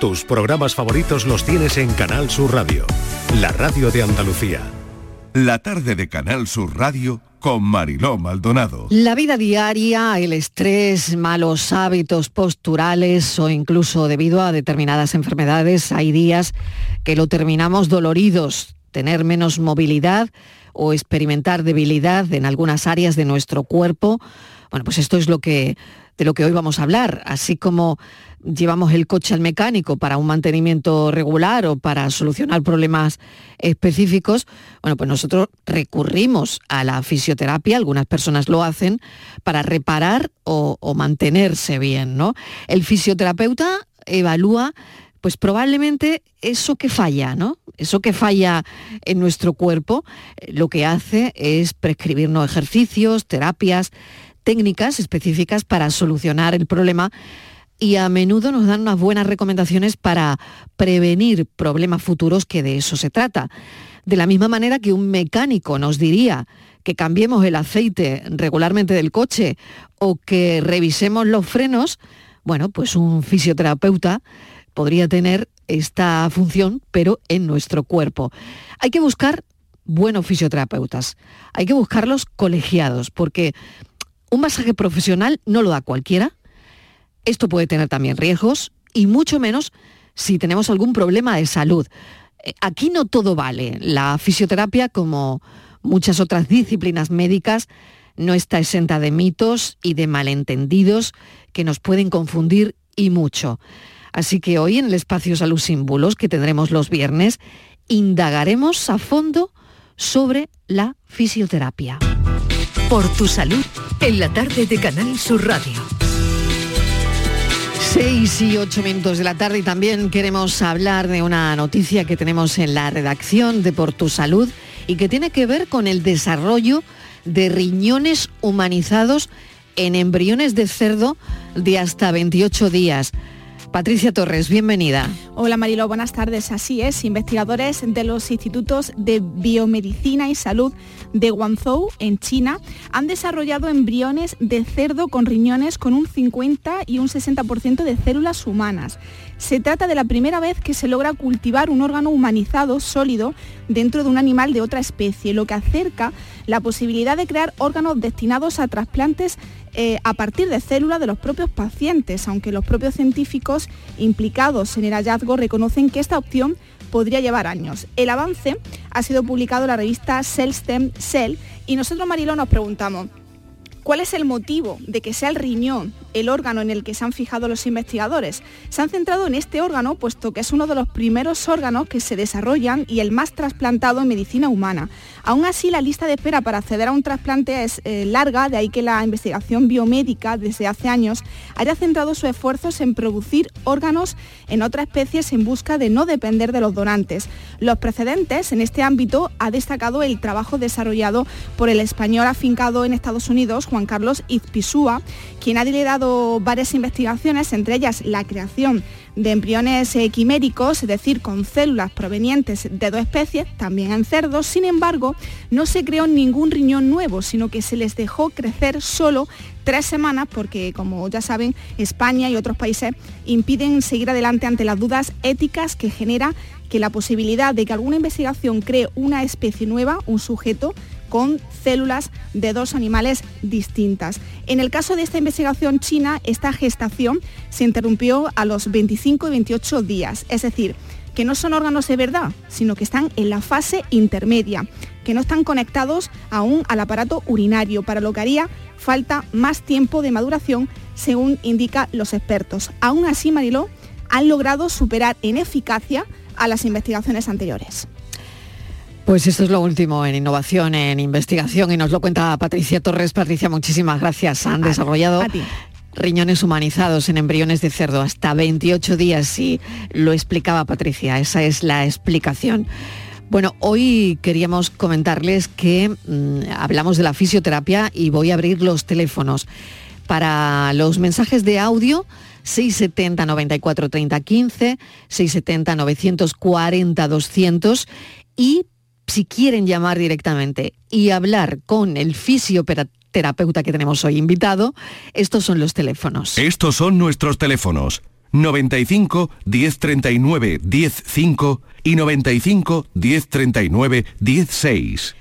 Tus programas favoritos los tienes en Canal Sur Radio, la radio de Andalucía. La tarde de Canal Sur Radio con Mariló Maldonado. La vida diaria, el estrés, malos hábitos posturales o incluso debido a determinadas enfermedades, hay días que lo terminamos doloridos, tener menos movilidad o experimentar debilidad en algunas áreas de nuestro cuerpo. Bueno, pues esto es lo que de lo que hoy vamos a hablar, así como llevamos el coche al mecánico para un mantenimiento regular o para solucionar problemas específicos, bueno, pues nosotros recurrimos a la fisioterapia, algunas personas lo hacen, para reparar o, mantenerse bien, ¿no? El fisioterapeuta evalúa pues probablemente eso que falla, ¿no? Eso que falla en nuestro cuerpo, eh, lo que hace es prescribirnos ejercicios, terapias, técnicas específicas para solucionar el problema y a menudo nos dan unas buenas recomendaciones para prevenir problemas futuros que de eso se trata. De la misma manera que un mecánico nos diría que cambiemos el aceite regularmente del coche o que revisemos los frenos, bueno, pues un fisioterapeuta podría tener esta función, pero en nuestro cuerpo. Hay que buscar buenos fisioterapeutas, hay que buscarlos colegiados, porque un masaje profesional no lo da cualquiera, esto puede tener también riesgos y mucho menos si tenemos algún problema de salud. Eh, aquí no todo vale. La fisioterapia, como muchas otras disciplinas médicas, no está exenta de mitos y de malentendidos que nos pueden confundir y mucho. Así que hoy en el espacio Salud Símbolos que tendremos los viernes, indagaremos a fondo sobre la fisioterapia. Por tu salud, en la tarde de Canal Sur Radio. 6 y 8 minutos de la tarde y también queremos hablar de una noticia que tenemos en la redacción de Por Tu Salud y que tiene que ver con el desarrollo de riñones humanizados en embriones de cerdo de hasta 28 días. Patricia Torres, bienvenida. Hola Marilo, buenas tardes. Así es, investigadores de los institutos de biomedicina y salud de Guangzhou, en China, han desarrollado embriones de cerdo con riñones con un 50 y un 60% de células humanas. Se trata de la primera vez que se logra cultivar un órgano humanizado sólido dentro de un animal de otra especie, lo que acerca la posibilidad de crear órganos destinados a trasplantes eh, a partir de células de los propios pacientes, aunque los propios científicos implicados en el hallazgo reconocen que esta opción podría llevar años. El avance ha sido publicado en la revista Cell Stem Cell y nosotros, Marilo, nos preguntamos, ¿cuál es el motivo de que sea el riñón el órgano en el que se han fijado los investigadores. Se han centrado en este órgano puesto que es uno de los primeros órganos que se desarrollan y el más trasplantado en medicina humana. Aún así, la lista de espera para acceder a un trasplante es eh, larga, de ahí que la investigación biomédica desde hace años haya centrado sus esfuerzos en producir órganos en otras especies en busca de no depender de los donantes. Los precedentes en este ámbito ha destacado el trabajo desarrollado por el español afincado en Estados Unidos, Juan Carlos Izpisúa, quien ha liderado varias investigaciones, entre ellas la creación de embriones quiméricos, es decir, con células provenientes de dos especies, también en cerdos. Sin embargo, no se creó ningún riñón nuevo, sino que se les dejó crecer solo tres semanas porque, como ya saben, España y otros países impiden seguir adelante ante las dudas éticas que genera que la posibilidad de que alguna investigación cree una especie nueva, un sujeto, con células de dos animales distintas. En el caso de esta investigación china, esta gestación se interrumpió a los 25 y 28 días, es decir, que no son órganos de verdad, sino que están en la fase intermedia, que no están conectados aún al aparato urinario, para lo que haría falta más tiempo de maduración, según indican los expertos. Aún así, Mariló, han logrado superar en eficacia a las investigaciones anteriores. Pues esto es lo último en innovación, en investigación, y nos lo cuenta Patricia Torres. Patricia, muchísimas gracias. Han desarrollado riñones humanizados en embriones de cerdo hasta 28 días y lo explicaba Patricia, esa es la explicación. Bueno, hoy queríamos comentarles que mm, hablamos de la fisioterapia y voy a abrir los teléfonos para los mensajes de audio 670 94 30 15, 670 940 200 y si quieren llamar directamente y hablar con el fisioterapeuta que tenemos hoy invitado, estos son los teléfonos. Estos son nuestros teléfonos. 95 1039 105 y 95 1039 16.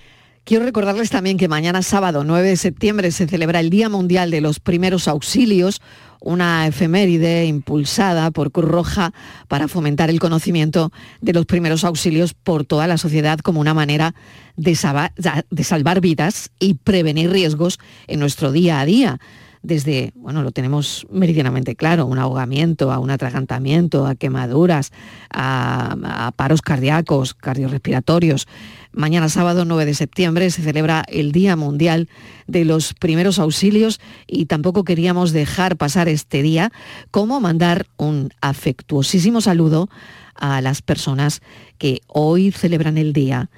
Quiero recordarles también que mañana sábado 9 de septiembre se celebra el Día Mundial de los Primeros Auxilios, una efeméride impulsada por Cruz Roja para fomentar el conocimiento de los primeros auxilios por toda la sociedad como una manera de, salvar vidas y prevenir riesgos en nuestro día a día desde, bueno, lo tenemos meridianamente claro, un ahogamiento, a un atragantamiento, a quemaduras, a, paros cardíacos, cardiorrespiratorios. Mañana sábado 9 de septiembre se celebra el Día Mundial de los Primeros Auxilios y tampoco queríamos dejar pasar este día como mandar un afectuosísimo saludo a las personas que hoy celebran el día,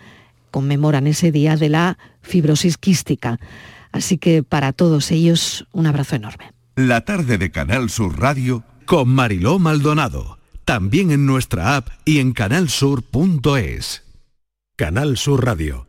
conmemoran ese día de la fibrosis quística. Así que para todos ellos un abrazo enorme. La tarde de Canal Sur Radio con Mariló Maldonado. También en nuestra app y en canalsur.es. Canal Sur Radio.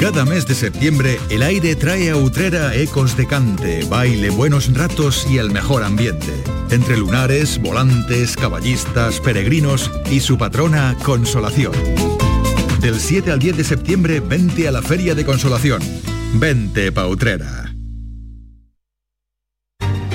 Cada mes de septiembre el aire trae a Utrera ecos de cante, baile, buenos ratos y el mejor ambiente. Entre lunares, volantes, caballistas, peregrinos y su patrona Consolación. Del 7 al 10 de septiembre vente a la Feria de Consolación. Vente pa Utrera.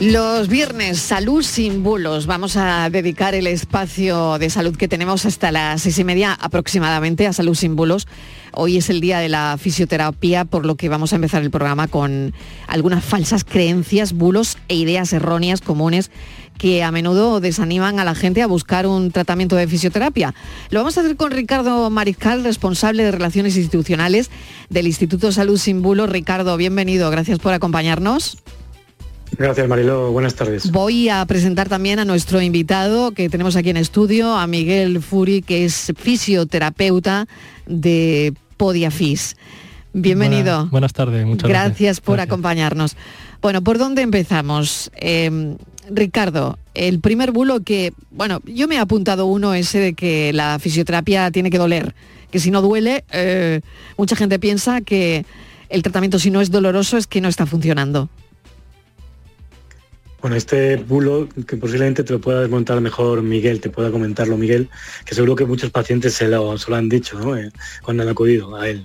Los viernes, salud sin bulos. Vamos a dedicar el espacio de salud que tenemos hasta las seis y media aproximadamente a salud sin bulos. Hoy es el día de la fisioterapia, por lo que vamos a empezar el programa con algunas falsas creencias, bulos e ideas erróneas comunes que a menudo desaniman a la gente a buscar un tratamiento de fisioterapia. Lo vamos a hacer con Ricardo Mariscal, responsable de Relaciones Institucionales del Instituto Salud Sin Bulos. Ricardo, bienvenido, gracias por acompañarnos. Gracias Marilo, buenas tardes. Voy a presentar también a nuestro invitado que tenemos aquí en estudio, a Miguel Furi, que es fisioterapeuta de Podiafis. Bienvenido. buenas tardes, muchas gracias. Gracias por acompañarnos. Bueno, ¿por dónde empezamos? Em, Ricardo, el primer bulo que, bueno, yo me he apuntado uno ese de que la fisioterapia tiene que doler, que si no duele, eh, mucha gente piensa que el tratamiento si no es doloroso es que no está funcionando. Bueno, este bulo que posiblemente te lo pueda desmontar mejor Miguel, te pueda comentarlo Miguel, que seguro que muchos pacientes se lo, han dicho ¿no? Eh, cuando han acudido a él.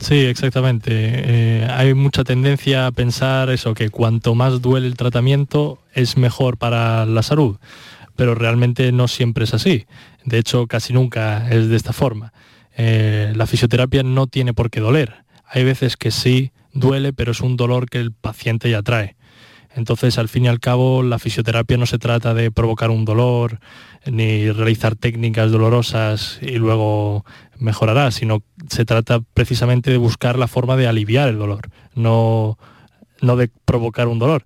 Sí, exactamente. Eh, hay mucha tendencia a pensar eso, que cuanto más duele el tratamiento es mejor para la salud, pero realmente no siempre es así. De hecho, casi nunca es de esta forma. Eh, la fisioterapia no tiene por qué doler. Hay veces que sí duele, pero es un dolor que el paciente ya trae. Entonces, al fin y al cabo, la fisioterapia no se trata de provocar un dolor ni realizar técnicas dolorosas y luego mejorará, sino se trata precisamente de buscar la forma de aliviar el dolor, no, no de provocar un dolor,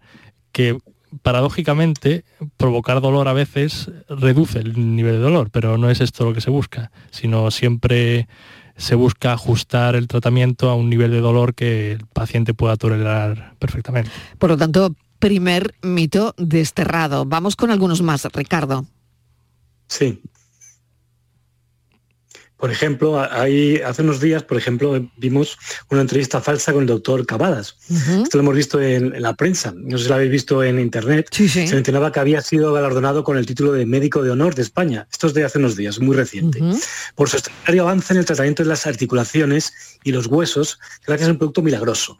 que paradójicamente provocar dolor a veces reduce el nivel de dolor, pero no es esto lo que se busca, sino siempre se busca ajustar el tratamiento a un nivel de dolor que el paciente pueda tolerar perfectamente. Por lo tanto, primer mito desterrado. Vamos con algunos más, Ricardo. Sí, por ejemplo, hay, hace unos días, por ejemplo, vimos una entrevista falsa con el doctor Cavadas. Esto lo hemos visto en, la prensa, no sé si lo habéis visto en internet. Se mencionaba que había sido galardonado con el título de médico de honor de España. Esto es de hace unos días, muy reciente. Por su extraordinario avance en el tratamiento de las articulaciones y los huesos, gracias a un producto milagroso.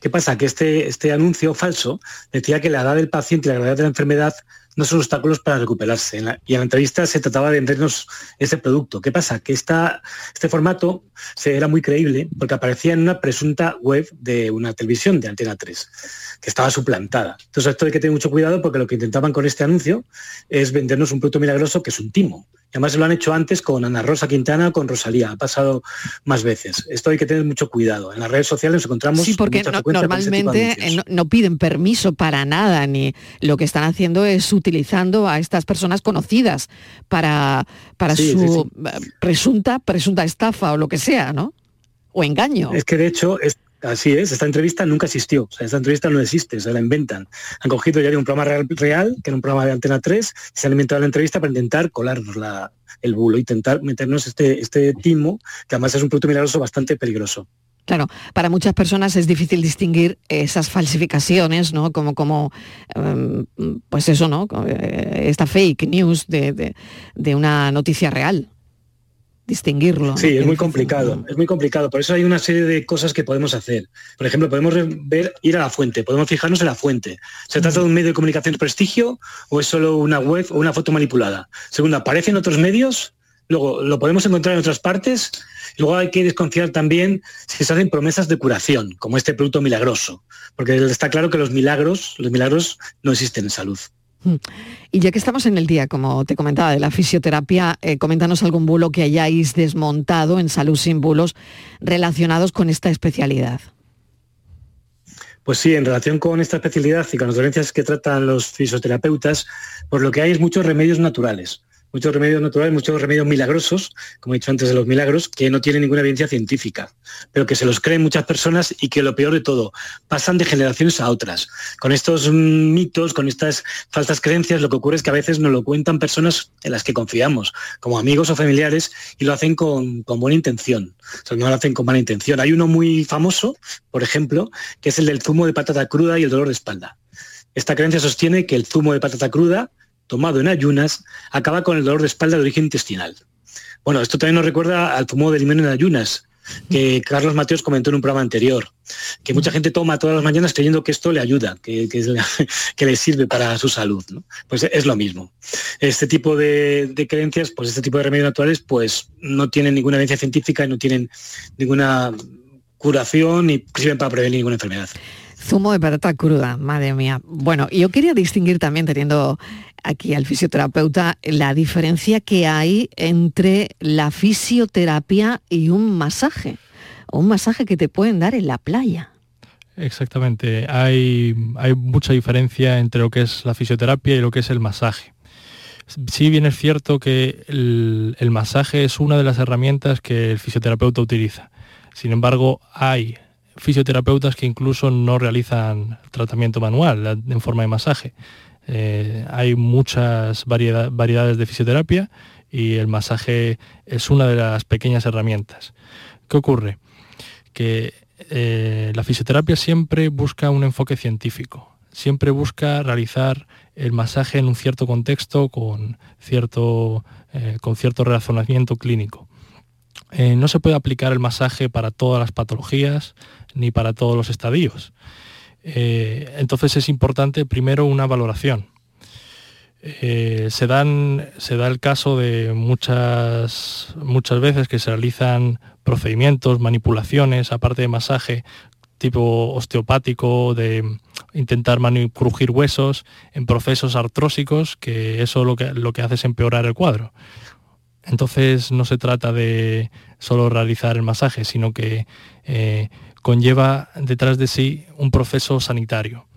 ¿Qué pasa? Que este, este anuncio falso decía que la edad del paciente y la gravedad de la enfermedad no son obstáculos para recuperarse. y en la entrevista se trataba de vendernos ese producto. ¿Qué pasa? Que esta, este formato se, era muy creíble porque aparecía en una presunta web de una televisión de Antena 3, que estaba suplantada. Entonces esto hay que tener mucho cuidado porque lo que intentaban con este anuncio es vendernos un producto milagroso que es un timo. Y además lo han hecho antes con Ana Rosa Quintana, con Rosalía, ha pasado más veces. Esto hay que tener mucho cuidado. En las redes sociales nos encontramos... Sí, porque normalmente no, piden permiso para nada, ni lo que están haciendo es utilizando a estas personas conocidas para, para su presunta, presunta estafa o lo que sea, ¿no? O engaño. Es que de hecho... Así es, esta entrevista nunca existió, o sea, esta entrevista no existe, se la inventan. Han cogido ya de un programa real, real, que era un programa de Antena 3, y se han inventado la entrevista para intentar colarnos la, el bulo, intentar meternos este, este timo, que además es un producto milagroso bastante peligroso. Claro, para muchas personas es difícil distinguir esas falsificaciones, ¿no? Como, como em, pues eso, ¿no? Eh, esta fake news de, de una noticia real distinguirlo. Sí, es muy complicado, es muy complicado. Por eso hay una serie de cosas que podemos hacer. Por ejemplo, podemos ver, ir a la fuente, podemos fijarnos en la fuente. ¿Se trata de un medio de comunicación de prestigio o es solo una web o una foto manipulada? Segundo, ¿aparece en otros medios? Luego, ¿lo podemos encontrar en otras partes? Luego hay que desconfiar también si se hacen promesas de curación, como este producto milagroso, porque está claro que los milagros, los milagros no existen en salud. Mm. Y ya que estamos en el día, como te comentaba, de la fisioterapia, eh, coméntanos algún bulo que hayáis desmontado en Salud sin Bulos relacionados con esta especialidad. Pues sí, en relación con esta especialidad y con las dolencias que tratan los fisioterapeutas, por lo que hay es muchos remedios naturales muchos remedios naturales, muchos remedios milagrosos, como he dicho antes de los milagros, que no tienen ninguna evidencia científica, pero que se los creen muchas personas y que lo peor de todo, pasan de generaciones a otras. Con estos mitos, con estas falsas creencias, lo que ocurre es que a veces nos lo cuentan personas en las que confiamos, como amigos o familiares, y lo hacen con, buena intención. O sea, no lo hacen con mala intención. Hay uno muy famoso, por ejemplo, que es el del zumo de patata cruda y el dolor de espalda. Esta creencia sostiene que el zumo de patata cruda tomado en ayunas acaba con el dolor de espalda de origen intestinal. Bueno, esto también nos recuerda al zumo de limón en ayunas, que Carlos Mateos comentó en un programa anterior, que mucha gente toma todas las mañanas creyendo que esto le ayuda, que, que, le sirve para su salud. Pues es lo mismo. Este tipo de, de, creencias, pues este tipo de remedios naturales, pues no tienen ninguna evidencia científica y no tienen ninguna curación ni sirven para prevenir ninguna enfermedad. Zumo de patata cruda, madre mía. Bueno, yo quería distinguir también, teniendo aquí al fisioterapeuta, la diferencia que hay entre la fisioterapia y un masaje, un masaje que te pueden dar en la playa. Exactamente, hay, mucha diferencia entre lo que es la fisioterapia y lo que es el masaje. Sí bien es cierto que el masaje es una de las herramientas que el fisioterapeuta utiliza. Sin embargo, hay fisioterapeutas que incluso no realizan tratamiento manual en forma de masaje. Eh, hay muchas variedades de fisioterapia y el masaje es una de las pequeñas herramientas. ¿Qué ocurre? Que eh, la fisioterapia siempre busca un enfoque científico, siempre busca realizar el masaje en un cierto contexto con cierto, eh, con cierto razonamiento clínico. no se puede aplicar el masaje para todas las patologías, ni para todos los estadios. Eh, entonces es importante primero una valoración. Eh, se, dan, se da el caso de muchas, muchas veces que se realizan procedimientos, manipulaciones, aparte de masaje, tipo osteopático, de intentar crujir huesos, en procesos artrósicos, que eso lo que, lo que hace es empeorar el cuadro. Entonces no se trata de solo realizar el masaje, sino que eh, conlleva detrás de sí un proceso sanitario.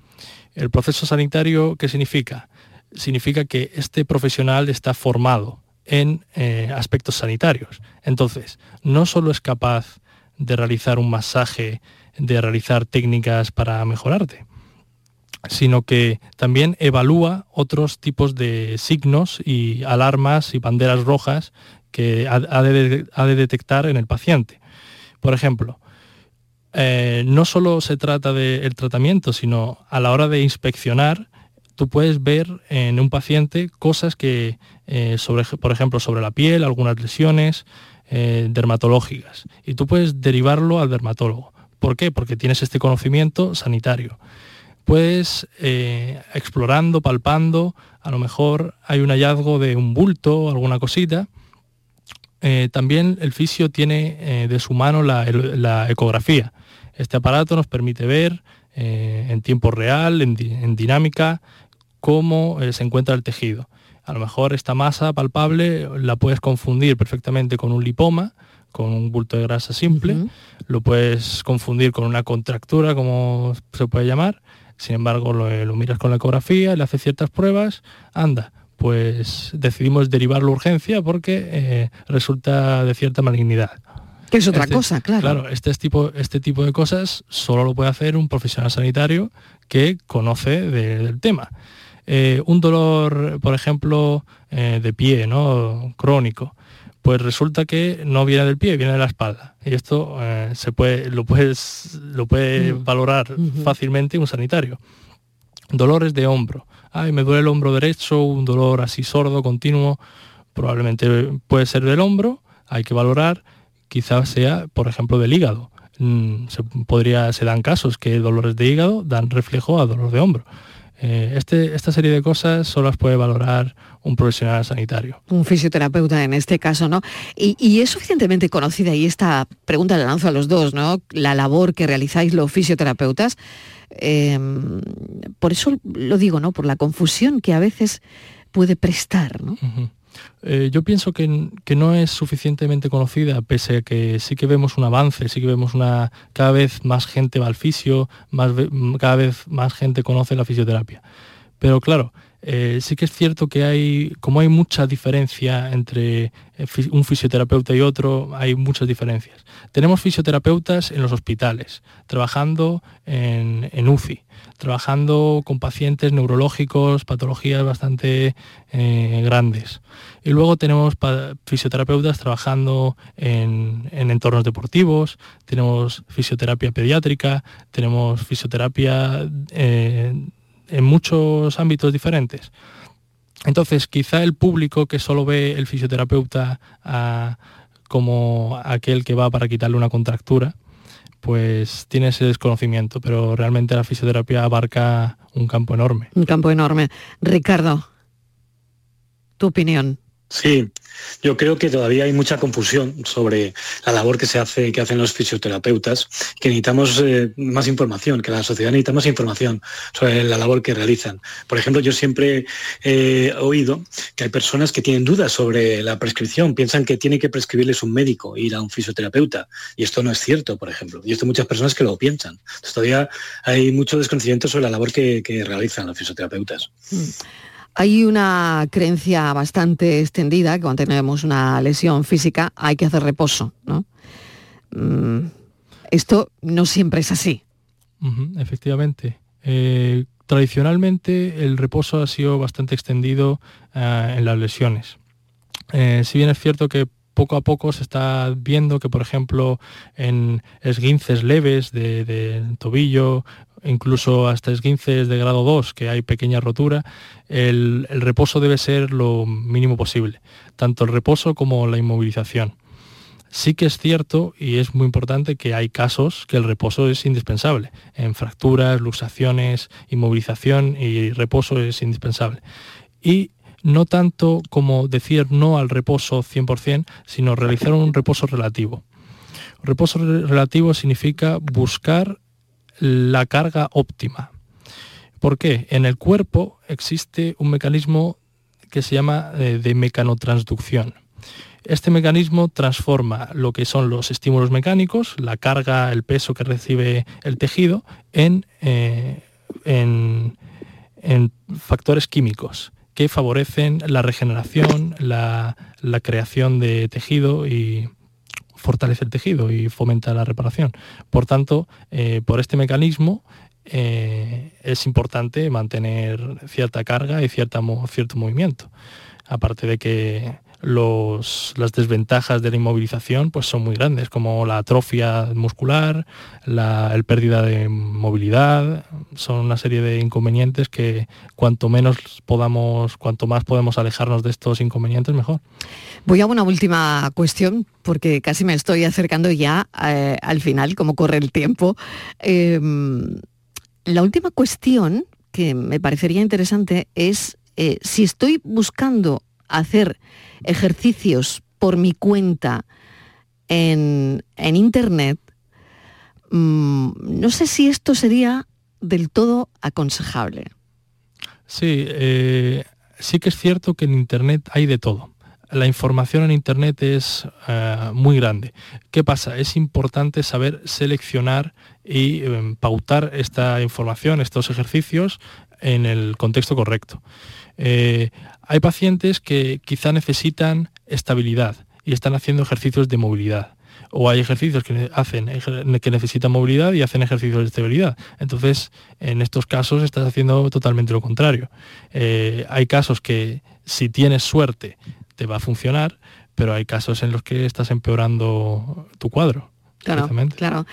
El proceso sanitario, ¿qué significa? Significa que este profesional está formado en eh, aspectos sanitarios. Entonces, no solo es capaz de realizar un masaje, de realizar técnicas para mejorarte, sino que también evalúa otros tipos de signos y alarmas y banderas rojas que ha, de, detectar en el paciente. Por ejemplo, eh, no solo se trata del tratamiento, sino a la hora de inspeccionar, tú puedes ver en un paciente cosas que, eh, por ejemplo, sobre la piel, algunas lesiones eh, dermatológicas, y tú puedes derivarlo al dermatólogo. ¿Por qué? Porque tienes este conocimiento sanitario. Puedes, explorando, palpando, a lo mejor hay un hallazgo de un bulto, alguna cosita, eh, también el fisio tiene eh, de su mano la, ecografía. Este aparato nos permite ver eh, en tiempo real, en, dinámica, cómo se encuentra el tejido. A lo mejor esta masa palpable la puedes confundir perfectamente con un lipoma, con un bulto de grasa simple, lo puedes confundir con una contractura, como se puede llamar, sin embargo lo, lo miras con la ecografía, le haces ciertas pruebas, anda, pues decidimos derivar la urgencia porque eh, resulta de cierta malignidad. Que es otra este cosa, claro. Claro, este tipo, este tipo de cosas solo lo puede hacer un profesional sanitario que conoce del tema. Eh, un dolor, por ejemplo, eh, de pie, ¿no? Crónico, pues resulta que no viene del pie, viene de la espalda. Y esto se puede, lo, puedes, lo puede mm. valorar fácilmente un sanitario. Dolores de hombro ay, me duele el hombro derecho, un dolor así sordo, continuo, probablemente puede ser del hombro, hay que valorar, quizás sea, por ejemplo, del hígado. Mm, se, podría, se dan casos que dolores de hígado dan reflejo a dolor de hombro. Eh, este, esta serie de cosas solo las puede valorar un profesional sanitario. Un fisioterapeuta en este caso, ¿no? Y, es suficientemente conocida, y esta pregunta la lanzo a los dos, ¿no? La labor que realizáis los fisioterapeutas. Em, por eso lo digo, ¿no? Por la confusión que a veces puede prestar. Eh, yo pienso que, no es suficientemente conocida, pese a que sí que vemos un avance, sí que vemos una. cada vez más gente va al fisio, cada vez más gente conoce la fisioterapia. Pero claro, eh, sí que es cierto que hay, como hay mucha diferencia entre eh, un fisioterapeuta y otro, hay muchas diferencias. Tenemos fisioterapeutas en los hospitales, trabajando en, UCI, trabajando con pacientes neurológicos, patologías bastante eh, grandes. Y luego tenemos fisioterapeutas trabajando en, entornos deportivos, tenemos fisioterapia pediátrica, tenemos fisioterapia en muchos ámbitos diferentes. Entonces, quizá el público que solo ve el fisioterapeuta ah, como aquel que va para quitarle una contractura, pues tiene ese desconocimiento, pero realmente la fisioterapia abarca un campo enorme. Un campo enorme. Ricardo, tu opinión. Sí, yo creo que todavía hay mucha confusión sobre la labor que se hace, que hacen los fisioterapeutas, que necesitamos eh, más información, que la sociedad necesita más información sobre la labor que realizan. Por ejemplo, yo siempre he oído que hay personas que tienen dudas sobre la prescripción, piensan que tiene que prescribirles un médico, ir a un fisioterapeuta, y esto no es cierto, por ejemplo. Y esto muchas personas que lo piensan. Entonces, todavía hay mucho desconocimiento sobre la labor que, realizan los fisioterapeutas. Mm. Hay una creencia bastante extendida que cuando tenemos una lesión física hay que hacer reposo. Mm, esto no siempre es así. efectivamente. Eh, tradicionalmente el reposo ha sido bastante extendido eh, en las lesiones. Eh, si bien es cierto que poco a poco se está viendo que, por ejemplo, en esguinces leves de, tobillo, incluso hasta esguinces de grado 2, que hay pequeña rotura, el, reposo debe ser lo mínimo posible, tanto el reposo como la inmovilización. Sí que es cierto y es muy importante que hay casos que el reposo es indispensable. En fracturas, luxaciones, inmovilización y reposo es indispensable. Y no tanto como decir no al reposo 100%, sino realizar un reposo relativo. Reposo relativo significa buscar la carga óptima. ¿Por qué? En el cuerpo existe un mecanismo que se llama eh, de mecanotransducción. Este mecanismo transforma lo que son los estímulos mecánicos, la carga, el peso que recibe el tejido, en, eh, en, factores químicos que favorecen la regeneración, la, creación de tejido y fortalece el tejido y fomenta la reparación. Por tanto, eh, por este mecanismo eh, es importante mantener cierta carga y cierto movimiento. Aparte de que las desventajas de la inmovilización pues son muy grandes, como la atrofia muscular, la el pérdida de movilidad, son una serie de inconvenientes que cuanto menos podamos, cuanto más podemos alejarnos de estos inconvenientes, mejor. Voy a una última cuestión, porque casi me estoy acercando ya eh, al final, como corre el tiempo. Em, la última cuestión que me parecería interesante es eh, si estoy buscando hacer ejercicios por mi cuenta en, Internet, mm, no sé si esto sería del todo aconsejable. Sí, eh, sí que es cierto que en Internet hay de todo. La información en Internet es eh, muy grande. ¿Qué pasa? Es importante saber seleccionar y em, pautar esta información, estos ejercicios, en el contexto correcto. Eh, hay pacientes que quizá necesitan estabilidad y están haciendo ejercicios de movilidad. O hay ejercicios que hacen que necesitan movilidad y hacen ejercicios de estabilidad. Entonces, en estos casos estás haciendo totalmente lo contrario. Eh, hay casos que si tienes suerte te va a funcionar, pero hay casos en los que estás empeorando tu cuadro. Claro, claro.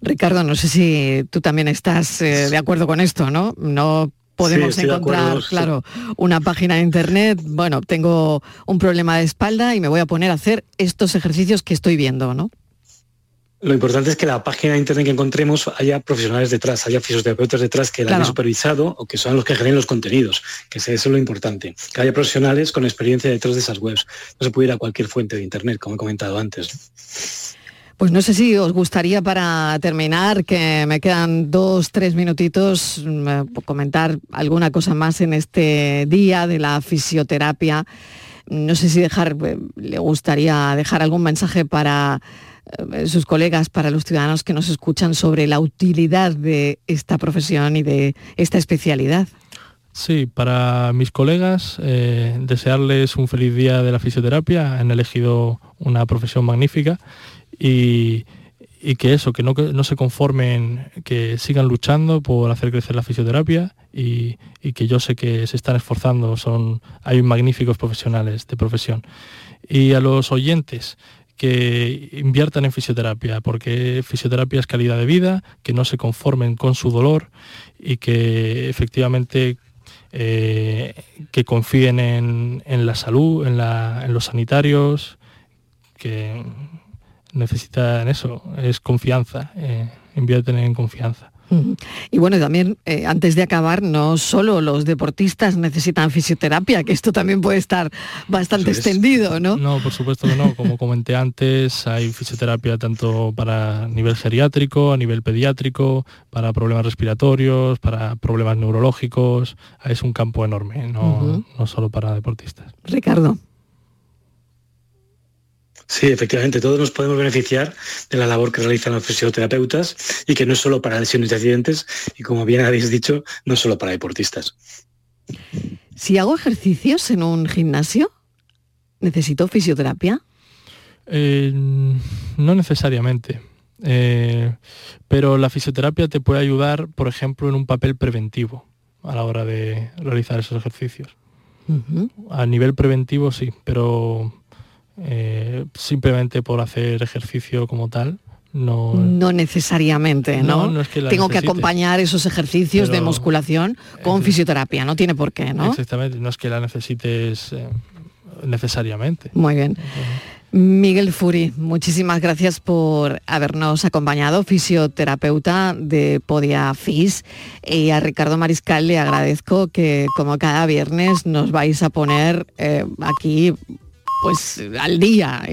Ricardo, no sé si tú también estás eh, de acuerdo con esto, ¿no? No podemos encontrar, claro, una página de internet, bueno, tengo un problema de espalda y me voy a poner a hacer estos ejercicios que estoy viendo, ¿no? Lo importante es que la página de internet que encontremos haya profesionales detrás, haya fisioterapeutas detrás que la hayan supervisado o que son los que generen los contenidos, que eso es lo importante. Que haya profesionales con experiencia detrás de esas webs. No se puede ir a cualquier fuente de internet, como he comentado antes. Pues no sé si os gustaría para terminar, que me quedan dos, tres minutitos, mm, comentar alguna cosa más en este día de la fisioterapia. No sé si dejar, eh, le gustaría dejar algún mensaje para eh, sus colegas, para los ciudadanos que nos escuchan sobre la utilidad de esta profesión y de esta especialidad. Sí, para mis colegas, eh, desearles un feliz día de la fisioterapia. Han elegido una profesión magnífica y, que eso, que no, se conformen, que sigan luchando por hacer crecer la fisioterapia y, que yo sé que se están esforzando, son, hay magníficos profesionales de profesión. Y a los oyentes, que inviertan en fisioterapia, porque fisioterapia es calidad de vida, que no se conformen con su dolor y que efectivamente eh, que confíen en, la salud, en, en los sanitarios, que necesitan eso, es confianza, eh, invierten en confianza. Y bueno, también eh, antes de acabar, no solo los deportistas necesitan fisioterapia, que esto también puede estar bastante extendido, ¿no? No, por supuesto que no. Como comenté antes, hay fisioterapia tanto para nivel geriátrico, a nivel pediátrico, para problemas respiratorios, para problemas neurológicos. Es un campo enorme, no, no solo para deportistas. Ricardo. Sí, efectivamente, todos nos podemos beneficiar de la labor que realizan los fisioterapeutas y que no es solo para lesiones y accidentes y como bien habéis dicho, no solo para deportistas. Si hago ejercicios en un gimnasio, ¿necesito fisioterapia? Eh, no necesariamente. Eh, pero la fisioterapia te puede ayudar, por ejemplo, en un papel preventivo a la hora de realizar esos ejercicios. A nivel preventivo sí, pero eh, simplemente por hacer ejercicio como tal. No, no necesariamente, ¿no? Tengo que acompañar esos ejercicios de musculación con fisioterapia, no tiene por qué, ¿no? Exactamente, no es que la necesites eh, necesariamente. Muy bien. Miguel Furi, muchísimas gracias por habernos acompañado, fisioterapeuta de Podia Fis. Y a Ricardo Mariscal le agradezco que como cada viernes nos vais a poner eh, aquí pues al día